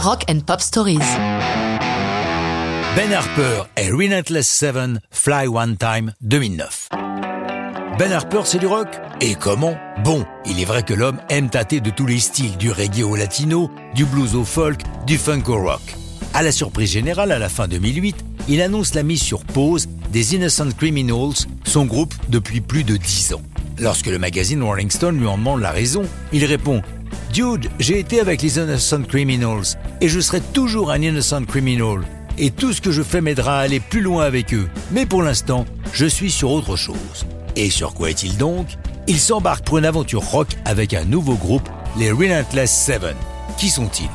Rock and Pop Stories. Ben Harper et Relentless Seven Fly One Time 2009. Ben Harper, c'est du rock? Et comment? Bon, il est vrai que l'homme aime tâter de tous les styles, du reggae au latino, du blues au folk, du funk au rock. À la surprise générale, à la fin 2008, il annonce la mise sur pause des Innocent Criminals, son groupe depuis plus de 10 ans. Lorsque le magazine Rolling Stone lui en demande la raison, il répond Dude, j'ai été avec les Innocent Criminals et je serai toujours un Innocent Criminal. Et tout ce que je fais m'aidera à aller plus loin avec eux. Mais pour l'instant, je suis sur autre chose. Et sur quoi est-il donc? Il s'embarque pour une aventure rock avec un nouveau groupe, les Relentless Seven. Qui sont-ils?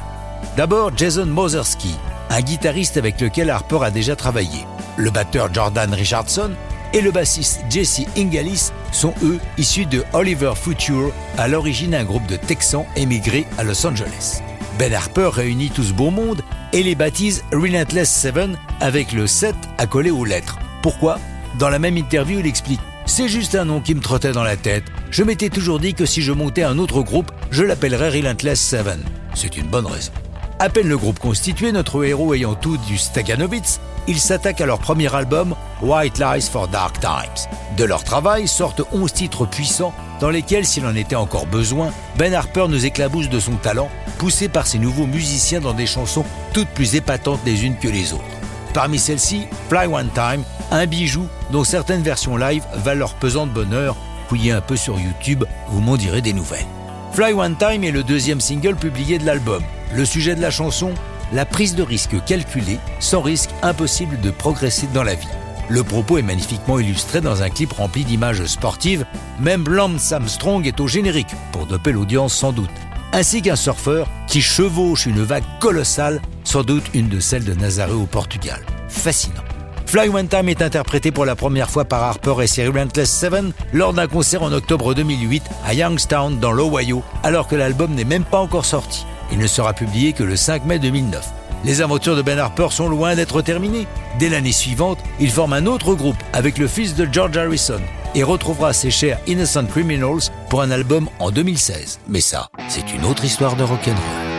D'abord Jason Moserski, un guitariste avec lequel Harper a déjà travaillé. Le batteur Jordan Richardson et le bassiste Jesse Ingalis sont eux issus de Oliver Future, à l'origine un groupe de Texans émigrés à Los Angeles. Ben Harper réunit tout ce beau monde et les baptise Relentless Seven avec le 7 accolé aux lettres. Pourquoi? Dans la même interview, il explique C'est juste un nom qui me trottait dans la tête. Je m'étais toujours dit que si je montais un autre groupe, je l'appellerais Relentless Seven. C'est une bonne raison. À peine le groupe constitué, notre héros ayant tout du Staganovitz, ils s'attaquent à leur premier album, White Lies for Dark Times. De leur travail sortent 11 titres puissants dans lesquels, s'il en était encore besoin, Ben Harper nous éclabousse de son talent, poussé par ses nouveaux musiciens dans des chansons toutes plus épatantes les unes que les autres. Parmi celles-ci, Fly One Time, un bijou dont certaines versions live valent leur pesant de bonheur. Fouillez un peu sur YouTube, vous m'en direz des nouvelles. Fly One Time est le deuxième single publié de l'album. Le sujet de la chanson La prise de risque calculée, sans risque impossible de progresser dans la vie. Le propos est magnifiquement illustré dans un clip rempli d'images sportives. Même Lance Armstrong est au générique, pour doper l'audience sans doute. Ainsi qu'un surfeur qui chevauche une vague colossale, sans doute une de celles de Nazaré au Portugal. Fascinant. Fly One Time est interprété pour la première fois par Harper et ses Relentless Seven lors d'un concert en octobre 2008 à Youngstown dans l'Ohio, alors que l'album n'est même pas encore sorti. Il ne sera publié que le 5 mai 2009. Les aventures de Ben Harper sont loin d'être terminées. Dès l'année suivante, il forme un autre groupe avec le fils de George Harrison et retrouvera ses chers Innocent Criminals pour un album en 2016. Mais ça, c'est une autre histoire de rock'n'roll.